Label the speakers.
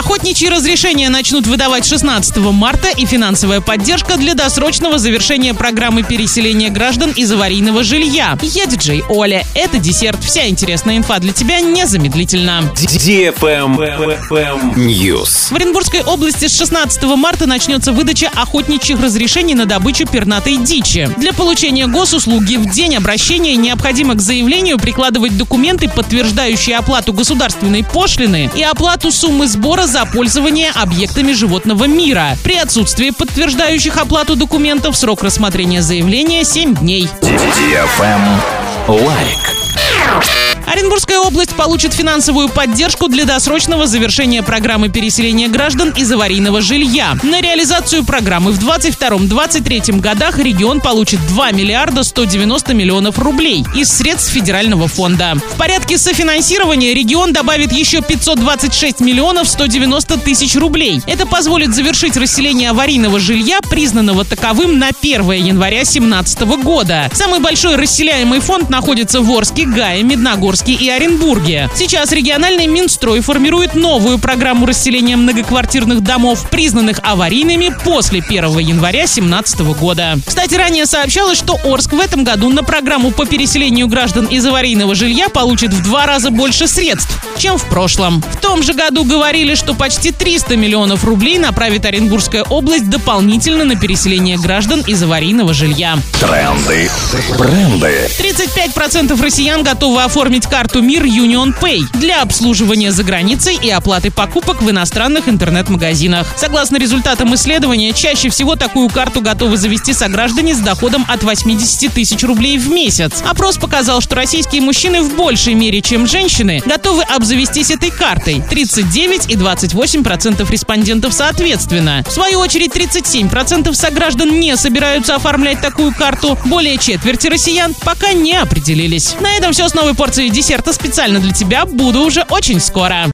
Speaker 1: Охотничьи разрешения начнут выдавать 16 марта и финансовая поддержка для досрочного завершения программы переселения граждан из аварийного жилья. Я диджей Оля. Это десерт. Вся интересная инфа для тебя незамедлительно.
Speaker 2: News.
Speaker 1: В Оренбургской области с 16 марта начнется выдача охотничьих разрешений на добычу пернатой дичи. Для получения госуслуги в день обращения необходимо к заявлению прикладывать документы, подтверждающие оплату государственной пошлины и оплату суммы сбора за пользование объектами животного мира. При отсутствии подтверждающих оплату документов срок рассмотрения заявления 7 дней.
Speaker 2: Лайк.
Speaker 1: Оренбургская область получит финансовую поддержку для досрочного завершения программы переселения граждан из аварийного жилья. На реализацию программы в 2022-2023 годах регион получит 2 миллиарда 190 миллионов рублей из средств федерального фонда. В порядке софинансирования регион добавит еще 526 миллионов 190 тысяч рублей. Это позволит завершить расселение аварийного жилья, признанного таковым на 1 января 2017 года. Самый большой расселяемый фонд находится в Орске, Гае, Медногорске и Оренбурге. Сейчас региональный Минстрой формирует новую программу расселения многоквартирных домов, признанных аварийными после 1 января 2017 года. Кстати, ранее сообщалось, что Орск в этом году на программу по переселению граждан из аварийного жилья получит в два раза больше средств, чем в прошлом. В том же году говорили, что почти 300 миллионов рублей направит Оренбургская область дополнительно на переселение граждан из аварийного жилья.
Speaker 2: Тренды. Бренды.
Speaker 1: 35% россиян готовы оформить карту Мир Union Pay для обслуживания за границей и оплаты покупок в иностранных интернет-магазинах. Согласно результатам исследования, чаще всего такую карту готовы завести сограждане с доходом от 80 тысяч рублей в месяц. Опрос показал, что российские мужчины в большей мере, чем женщины, готовы обзавестись этой картой. 39 и 28% респондентов соответственно. В свою очередь, 37% сограждан не собираются оформлять такую карту. Более четверти россиян пока не определились. На этом все с новой порцией десерта специально для тебя. Буду уже очень скоро.